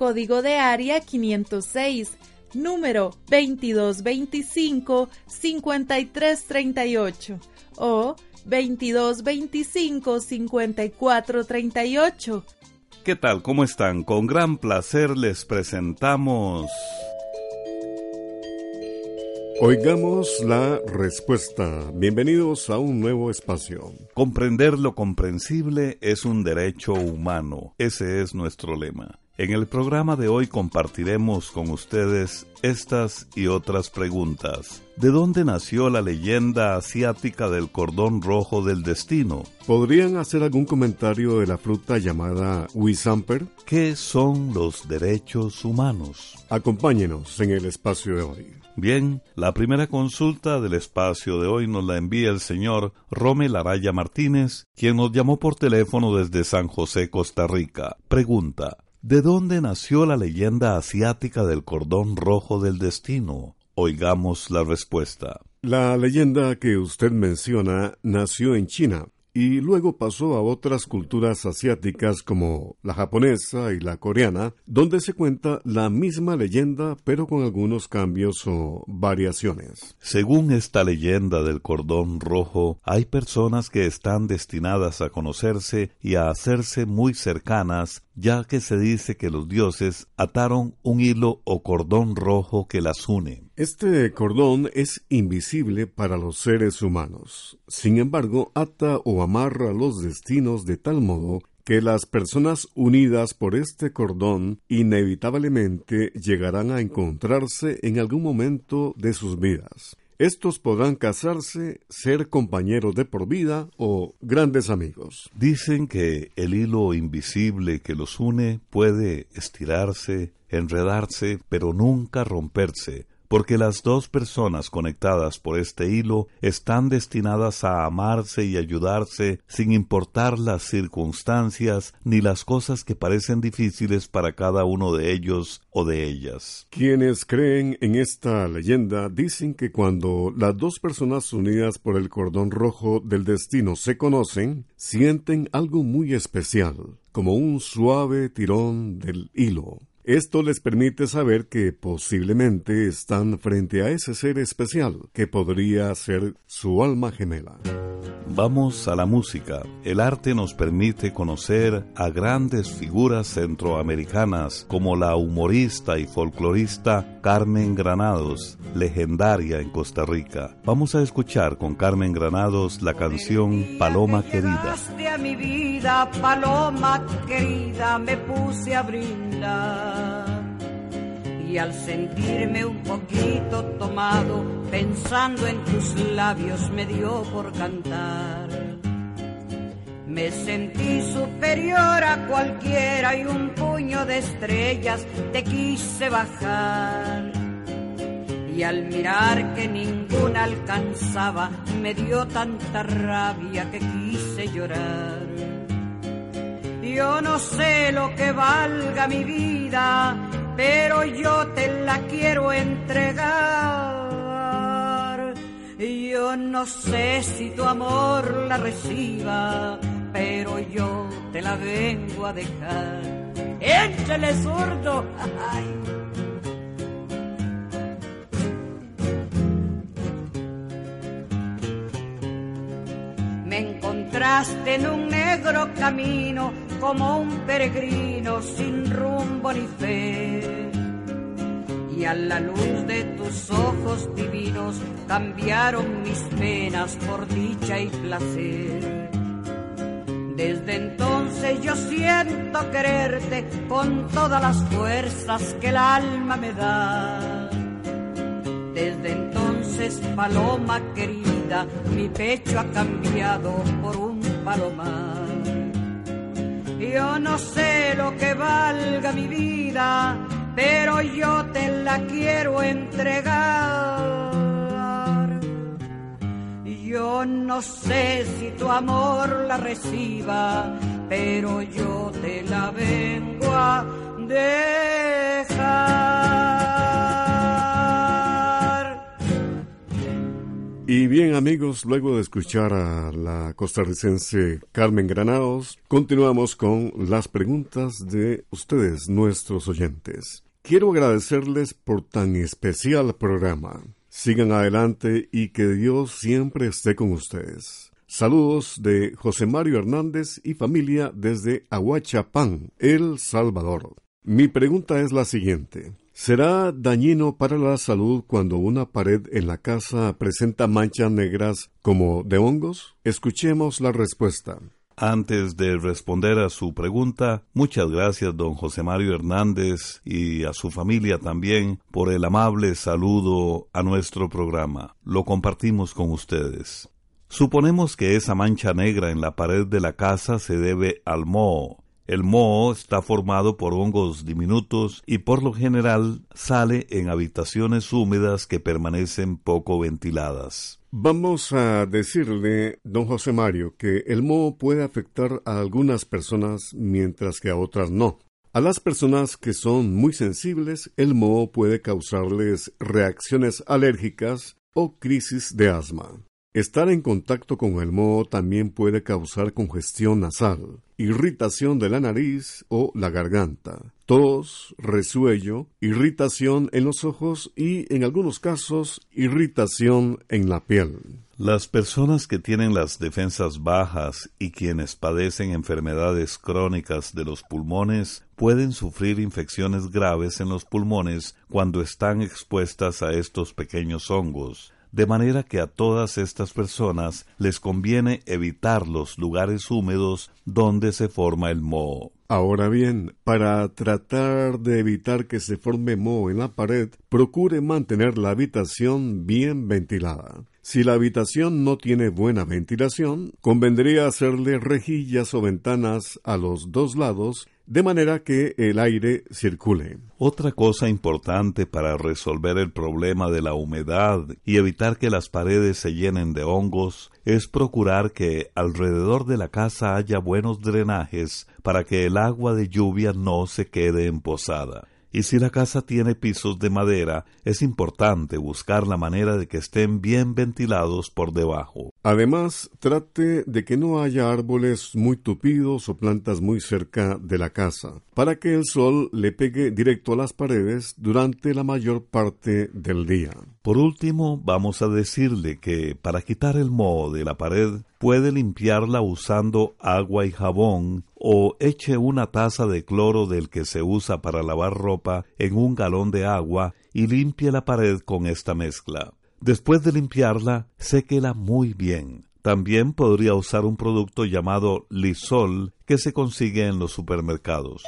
código de área 506, número 2225-5338 o 2225-5438 ¿Qué tal? ¿Cómo están? Con gran placer les presentamos... Oigamos la respuesta. Bienvenidos a un nuevo espacio. Comprender lo comprensible es un derecho humano. Ese es nuestro lema. En el programa de hoy compartiremos con ustedes estas y otras preguntas. ¿De dónde nació la leyenda asiática del cordón rojo del destino? ¿Podrían hacer algún comentario de la fruta llamada Wisamper? ¿Qué son los derechos humanos? Acompáñenos en el espacio de hoy. Bien, la primera consulta del espacio de hoy nos la envía el señor Romel Araya Martínez, quien nos llamó por teléfono desde San José, Costa Rica. Pregunta, ¿De dónde nació la leyenda asiática del cordón rojo del destino? Oigamos la respuesta. La leyenda que usted menciona nació en China y luego pasó a otras culturas asiáticas como la japonesa y la coreana, donde se cuenta la misma leyenda pero con algunos cambios o variaciones. Según esta leyenda del cordón rojo, hay personas que están destinadas a conocerse y a hacerse muy cercanas, ya que se dice que los dioses ataron un hilo o cordón rojo que las une. Este cordón es invisible para los seres humanos. Sin embargo, ata o amarra los destinos de tal modo que las personas unidas por este cordón inevitablemente llegarán a encontrarse en algún momento de sus vidas. Estos podrán casarse, ser compañeros de por vida o grandes amigos. Dicen que el hilo invisible que los une puede estirarse, enredarse, pero nunca romperse, porque las dos personas conectadas por este hilo están destinadas a amarse y ayudarse sin importar las circunstancias ni las cosas que parecen difíciles para cada uno de ellos o de ellas. Quienes creen en esta leyenda dicen que cuando las dos personas unidas por el cordón rojo del destino se conocen, sienten algo muy especial, como un suave tirón del hilo. Esto les permite saber que posiblemente están frente a ese ser especial que podría ser su alma gemela. Vamos a la música. El arte nos permite conocer a grandes figuras centroamericanas como la humorista y folclorista Carmen Granados, legendaria en Costa Rica. Vamos a escuchar con Carmen Granados la canción Paloma Querida. a mi vida, paloma querida, me puse a brindar. Y al sentirme un poquito tomado, pensando en tus labios, me dio por cantar. Me sentí superior a cualquiera y un puño de estrellas te quise bajar. Y al mirar que ninguna alcanzaba, me dio tanta rabia que quise llorar. Yo no sé lo que valga mi vida, pero yo te la quiero entregar. Yo no sé si tu amor la reciba, pero yo te la vengo a dejar. ¡Échale zurdo! Me encontraste en un negro camino como un peregrino sin rumbo ni fe. Y a la luz de tus ojos divinos cambiaron mis penas por dicha y placer. Desde entonces yo siento quererte con todas las fuerzas que el alma me da. Desde entonces, paloma querida, mi pecho ha cambiado por un palomar. Yo no sé lo que valga mi vida, pero yo te la quiero entregar. Yo no sé si tu amor la reciba, pero yo te la vengo a dejar. Y bien amigos, luego de escuchar a la costarricense Carmen Granados, continuamos con las preguntas de ustedes, nuestros oyentes. Quiero agradecerles por tan especial programa. Sigan adelante y que Dios siempre esté con ustedes. Saludos de José Mario Hernández y familia desde Aguachapán, El Salvador. Mi pregunta es la siguiente. ¿Será dañino para la salud cuando una pared en la casa presenta manchas negras como de hongos? Escuchemos la respuesta. Antes de responder a su pregunta, muchas gracias don José Mario Hernández y a su familia también por el amable saludo a nuestro programa. Lo compartimos con ustedes. Suponemos que esa mancha negra en la pared de la casa se debe al moho. El moho está formado por hongos diminutos y por lo general sale en habitaciones húmedas que permanecen poco ventiladas. Vamos a decirle, don José Mario, que el moho puede afectar a algunas personas mientras que a otras no. A las personas que son muy sensibles, el moho puede causarles reacciones alérgicas o crisis de asma. Estar en contacto con el moho también puede causar congestión nasal, irritación de la nariz o la garganta, tos, resuello, irritación en los ojos y, en algunos casos, irritación en la piel. Las personas que tienen las defensas bajas y quienes padecen enfermedades crónicas de los pulmones pueden sufrir infecciones graves en los pulmones cuando están expuestas a estos pequeños hongos de manera que a todas estas personas les conviene evitar los lugares húmedos donde se forma el moho. Ahora bien, para tratar de evitar que se forme moho en la pared, procure mantener la habitación bien ventilada. Si la habitación no tiene buena ventilación, convendría hacerle rejillas o ventanas a los dos lados de manera que el aire circule. Otra cosa importante para resolver el problema de la humedad y evitar que las paredes se llenen de hongos es procurar que alrededor de la casa haya buenos drenajes para que el agua de lluvia no se quede emposada. Y si la casa tiene pisos de madera, es importante buscar la manera de que estén bien ventilados por debajo. Además, trate de que no haya árboles muy tupidos o plantas muy cerca de la casa, para que el sol le pegue directo a las paredes durante la mayor parte del día. Por último, vamos a decirle que para quitar el moho de la pared puede limpiarla usando agua y jabón o eche una taza de cloro del que se usa para lavar ropa en un galón de agua y limpie la pared con esta mezcla. Después de limpiarla, séquela muy bien. También podría usar un producto llamado Lisol que se consigue en los supermercados.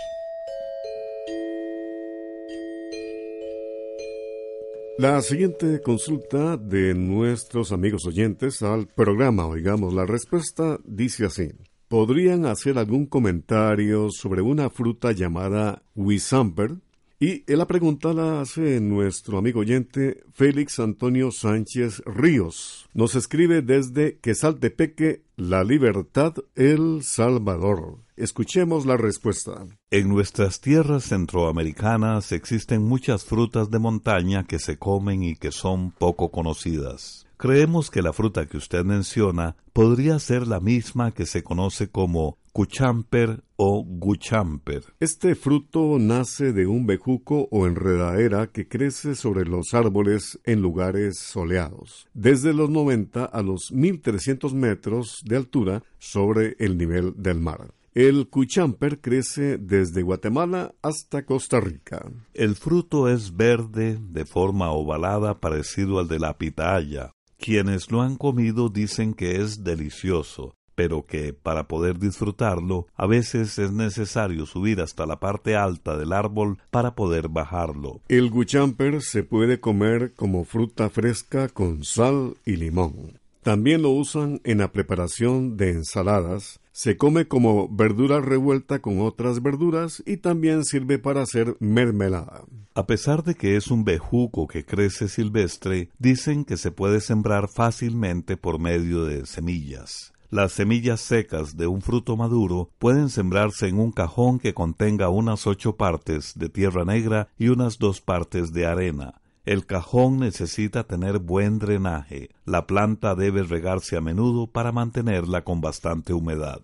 La siguiente consulta de nuestros amigos oyentes al programa Oigamos la Respuesta dice así. ¿podrían hacer algún comentario sobre una fruta llamada Wisamper? Y la pregunta la hace nuestro amigo oyente Félix Antonio Sánchez Ríos. Nos escribe desde Quesaltepeque, La Libertad, El Salvador. Escuchemos la respuesta. En nuestras tierras centroamericanas existen muchas frutas de montaña que se comen y que son poco conocidas. Creemos que la fruta que usted menciona podría ser la misma que se conoce como cuchamper o guchamper. Este fruto nace de un bejuco o enredadera que crece sobre los árboles en lugares soleados, desde los 90 a los 1300 metros de altura sobre el nivel del mar. El cuchamper crece desde Guatemala hasta Costa Rica. El fruto es verde, de forma ovalada, parecido al de la pitaya. Quienes lo han comido dicen que es delicioso, pero que para poder disfrutarlo a veces es necesario subir hasta la parte alta del árbol para poder bajarlo. El guchamper se puede comer como fruta fresca con sal y limón. También lo usan en la preparación de ensaladas, se come como verdura revuelta con otras verduras y también sirve para hacer mermelada. A pesar de que es un bejuco que crece silvestre, dicen que se puede sembrar fácilmente por medio de semillas. Las semillas secas de un fruto maduro pueden sembrarse en un cajón que contenga unas ocho partes de tierra negra y unas dos partes de arena. El cajón necesita tener buen drenaje. La planta debe regarse a menudo para mantenerla con bastante humedad.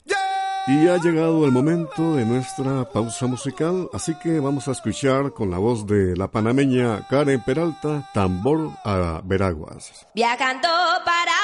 Y ha llegado el momento de nuestra pausa musical, así que vamos a escuchar con la voz de la panameña Karen Peralta, Tambor a Veraguas. Viajando para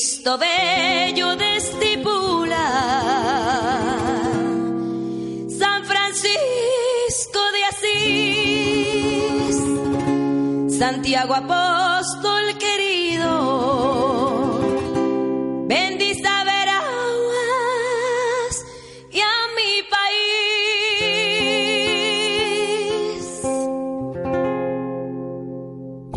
Cristo bello de estipula. San Francisco de Asís, Santiago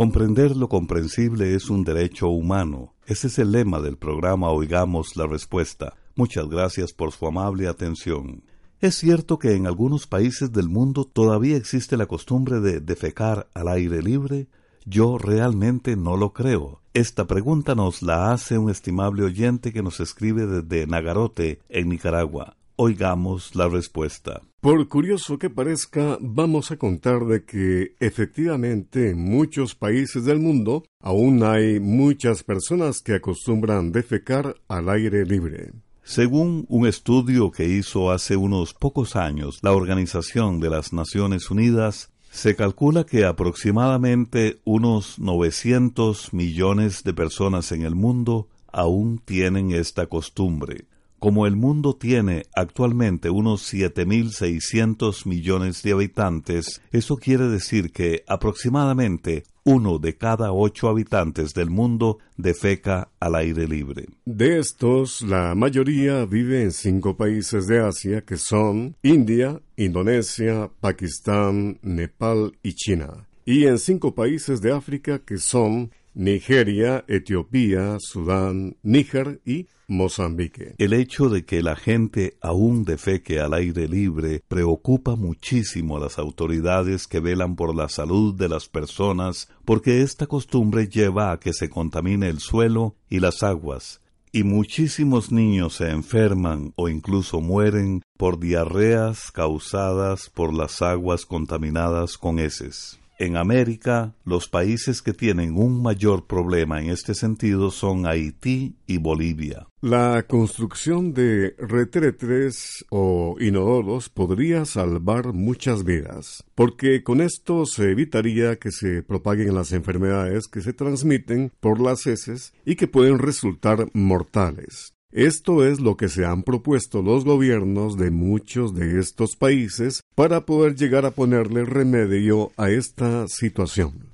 Comprender lo comprensible es un derecho humano ese es el lema del programa Oigamos la Respuesta. Muchas gracias por su amable atención. Es cierto que en algunos países del mundo todavía existe la costumbre de defecar al aire libre. Yo realmente no lo creo. Esta pregunta nos la hace un estimable oyente que nos escribe desde Nagarote, en Nicaragua. Oigamos la respuesta. Por curioso que parezca, vamos a contar de que efectivamente en muchos países del mundo aún hay muchas personas que acostumbran defecar al aire libre. Según un estudio que hizo hace unos pocos años la Organización de las Naciones Unidas, se calcula que aproximadamente unos 900 millones de personas en el mundo aún tienen esta costumbre. Como el mundo tiene actualmente unos 7.600 millones de habitantes, eso quiere decir que aproximadamente uno de cada ocho habitantes del mundo defeca al aire libre. De estos, la mayoría vive en cinco países de Asia que son India, Indonesia, Pakistán, Nepal y China. Y en cinco países de África que son Nigeria, Etiopía, Sudán, Níger y Mozambique. El hecho de que la gente aún defeque al aire libre preocupa muchísimo a las autoridades que velan por la salud de las personas porque esta costumbre lleva a que se contamine el suelo y las aguas, y muchísimos niños se enferman o incluso mueren por diarreas causadas por las aguas contaminadas con heces. En América, los países que tienen un mayor problema en este sentido son Haití y Bolivia. La construcción de retretres o inodoros podría salvar muchas vidas, porque con esto se evitaría que se propaguen las enfermedades que se transmiten por las heces y que pueden resultar mortales. Esto es lo que se han propuesto los gobiernos de muchos de estos países para poder llegar a ponerle remedio a esta situación.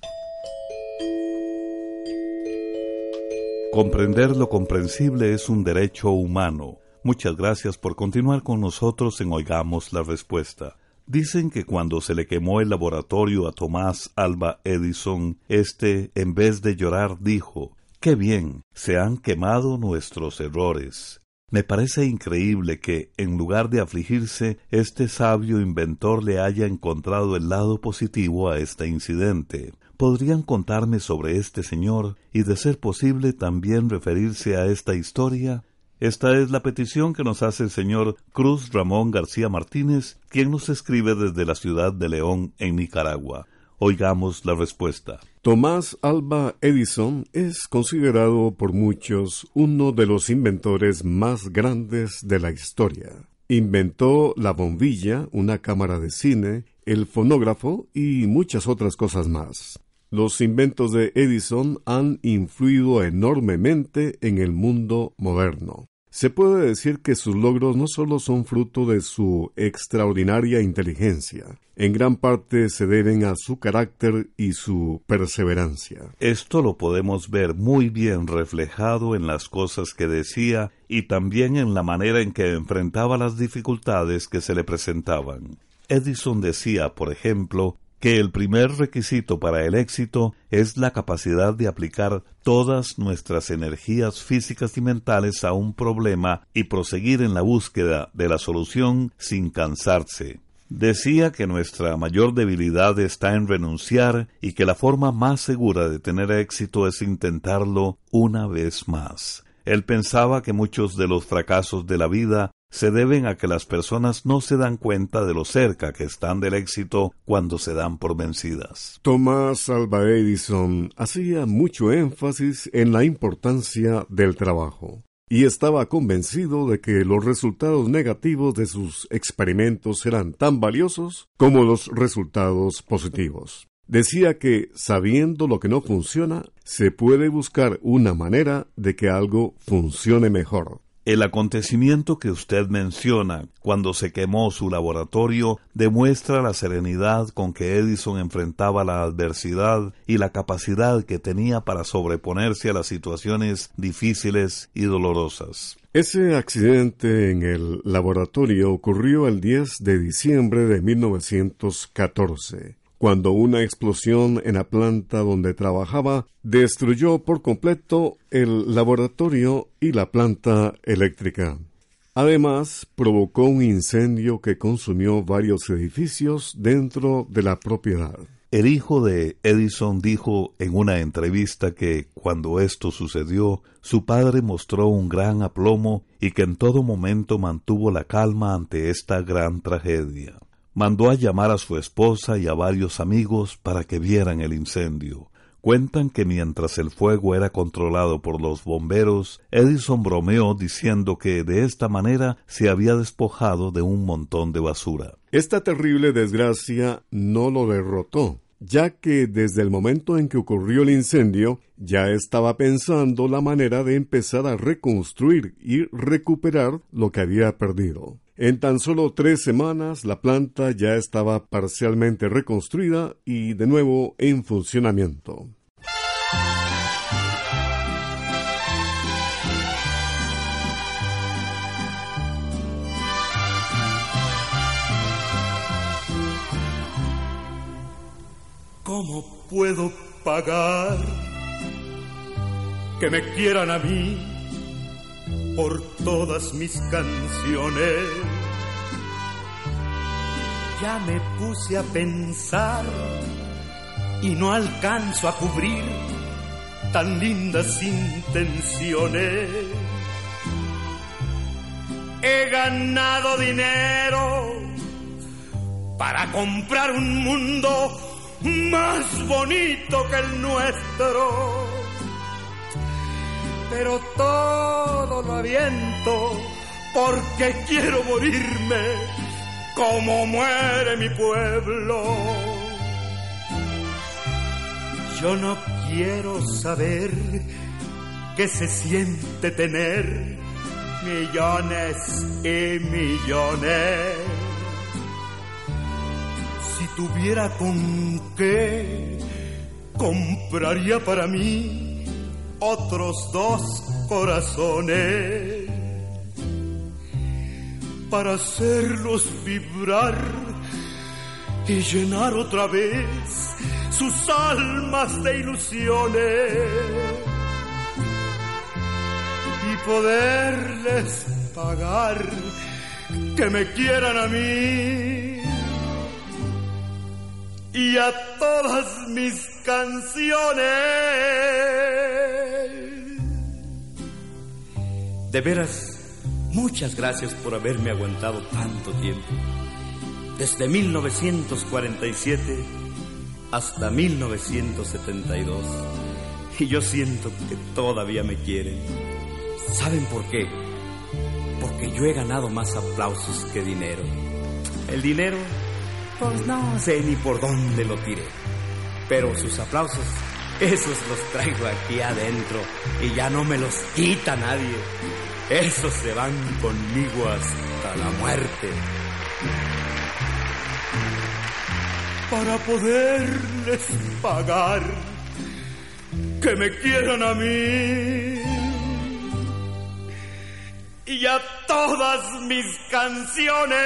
Comprender lo comprensible es un derecho humano. Muchas gracias por continuar con nosotros en Oigamos la Respuesta. Dicen que cuando se le quemó el laboratorio a Tomás Alba Edison, este, en vez de llorar, dijo Qué bien, se han quemado nuestros errores. Me parece increíble que, en lugar de afligirse, este sabio inventor le haya encontrado el lado positivo a este incidente. ¿Podrían contarme sobre este señor y, de ser posible, también referirse a esta historia? Esta es la petición que nos hace el señor Cruz Ramón García Martínez, quien nos escribe desde la ciudad de León, en Nicaragua. Oigamos la respuesta. Tomás Alba Edison es considerado por muchos uno de los inventores más grandes de la historia. Inventó la bombilla, una cámara de cine, el fonógrafo y muchas otras cosas más. Los inventos de Edison han influido enormemente en el mundo moderno. Se puede decir que sus logros no solo son fruto de su extraordinaria inteligencia, en gran parte se deben a su carácter y su perseverancia. Esto lo podemos ver muy bien reflejado en las cosas que decía y también en la manera en que enfrentaba las dificultades que se le presentaban. Edison decía, por ejemplo, que el primer requisito para el éxito es la capacidad de aplicar todas nuestras energías físicas y mentales a un problema y proseguir en la búsqueda de la solución sin cansarse. Decía que nuestra mayor debilidad está en renunciar y que la forma más segura de tener éxito es intentarlo una vez más. Él pensaba que muchos de los fracasos de la vida se deben a que las personas no se dan cuenta de lo cerca que están del éxito cuando se dan por vencidas. Thomas Alva Edison hacía mucho énfasis en la importancia del trabajo y estaba convencido de que los resultados negativos de sus experimentos eran tan valiosos como los resultados positivos. Decía que, sabiendo lo que no funciona, se puede buscar una manera de que algo funcione mejor. El acontecimiento que usted menciona, cuando se quemó su laboratorio, demuestra la serenidad con que Edison enfrentaba la adversidad y la capacidad que tenía para sobreponerse a las situaciones difíciles y dolorosas. Ese accidente en el laboratorio ocurrió el 10 de diciembre de 1914 cuando una explosión en la planta donde trabajaba destruyó por completo el laboratorio y la planta eléctrica. Además, provocó un incendio que consumió varios edificios dentro de la propiedad. El hijo de Edison dijo en una entrevista que cuando esto sucedió, su padre mostró un gran aplomo y que en todo momento mantuvo la calma ante esta gran tragedia. Mandó a llamar a su esposa y a varios amigos para que vieran el incendio. Cuentan que mientras el fuego era controlado por los bomberos, Edison bromeó diciendo que de esta manera se había despojado de un montón de basura. Esta terrible desgracia no lo derrotó, ya que desde el momento en que ocurrió el incendio ya estaba pensando la manera de empezar a reconstruir y recuperar lo que había perdido. En tan solo tres semanas la planta ya estaba parcialmente reconstruida y de nuevo en funcionamiento. ¿Cómo puedo pagar que me quieran a mí por todas mis canciones? Ya me puse a pensar y no alcanzo a cubrir tan lindas intenciones. He ganado dinero para comprar un mundo más bonito que el nuestro. Pero todo lo aviento porque quiero morirme como muere mi pueblo. Yo no quiero saber qué se siente tener millones y millones tuviera con qué, compraría para mí otros dos corazones para hacerlos vibrar y llenar otra vez sus almas de ilusiones y poderles pagar que me quieran a mí y a todas mis canciones. De veras, muchas gracias por haberme aguantado tanto tiempo. Desde 1947 hasta 1972. Y yo siento que todavía me quieren. ¿Saben por qué? Porque yo he ganado más aplausos que dinero. El dinero pues no sé ni por dónde lo tiré. Pero sus aplausos, esos los traigo aquí adentro y ya no me los quita nadie. Esos se van conmigo hasta la muerte. Para poderles pagar que me quieran a mí y a todas mis canciones.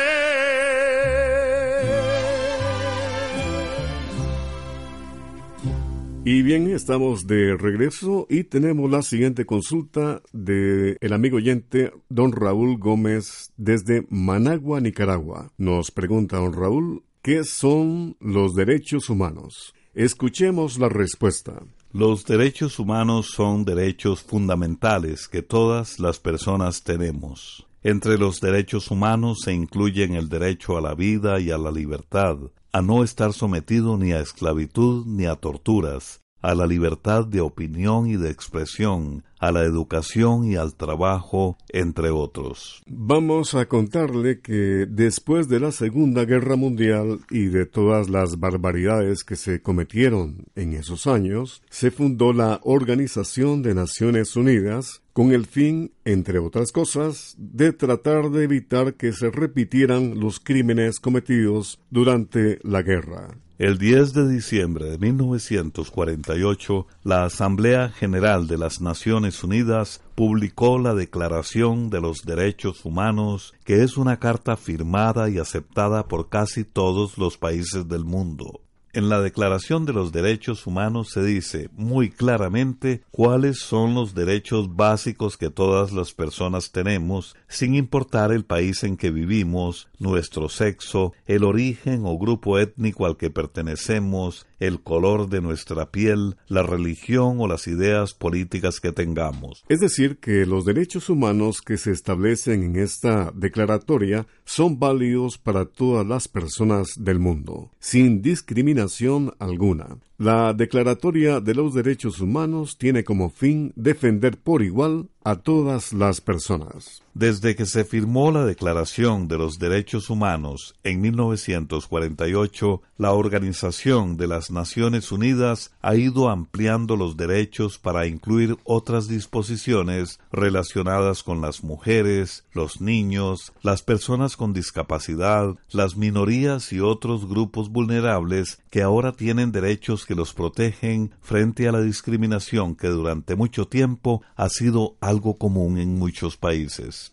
Y bien, estamos de regreso y tenemos la siguiente consulta de el amigo oyente don Raúl Gómez desde Managua, Nicaragua. Nos pregunta don Raúl, ¿qué son los derechos humanos? Escuchemos la respuesta. Los derechos humanos son derechos fundamentales que todas las personas tenemos. Entre los derechos humanos se incluyen el derecho a la vida y a la libertad, a no estar sometido ni a esclavitud ni a torturas, a la libertad de opinión y de expresión, a la educación y al trabajo, entre otros. Vamos a contarle que después de la Segunda Guerra Mundial y de todas las barbaridades que se cometieron en esos años, se fundó la Organización de Naciones Unidas con el fin, entre otras cosas, de tratar de evitar que se repitieran los crímenes cometidos durante la guerra. El 10 de diciembre de 1948, la Asamblea General de las Naciones Unidas publicó la Declaración de los Derechos Humanos, que es una carta firmada y aceptada por casi todos los países del mundo. En la Declaración de los Derechos Humanos se dice muy claramente cuáles son los derechos básicos que todas las personas tenemos, sin importar el país en que vivimos, nuestro sexo, el origen o grupo étnico al que pertenecemos, el color de nuestra piel, la religión o las ideas políticas que tengamos. Es decir, que los derechos humanos que se establecen en esta declaratoria son válidos para todas las personas del mundo, sin discriminación alguna. La Declaratoria de los Derechos Humanos tiene como fin defender por igual a todas las personas. Desde que se firmó la Declaración de los Derechos Humanos en 1948, la Organización de las Naciones Unidas ha ido ampliando los derechos para incluir otras disposiciones relacionadas con las mujeres, los niños, las personas con discapacidad, las minorías y otros grupos vulnerables que ahora tienen derechos que los protegen frente a la discriminación que durante mucho tiempo ha sido algo común en muchos países.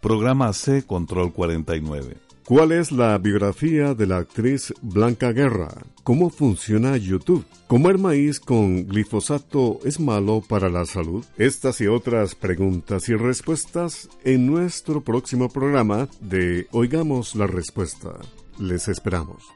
Programa C Control 49. ¿Cuál es la biografía de la actriz Blanca Guerra? ¿Cómo funciona YouTube? ¿Comer maíz con glifosato es malo para la salud? Estas y otras preguntas y respuestas en nuestro próximo programa de Oigamos la Respuesta. Les esperamos.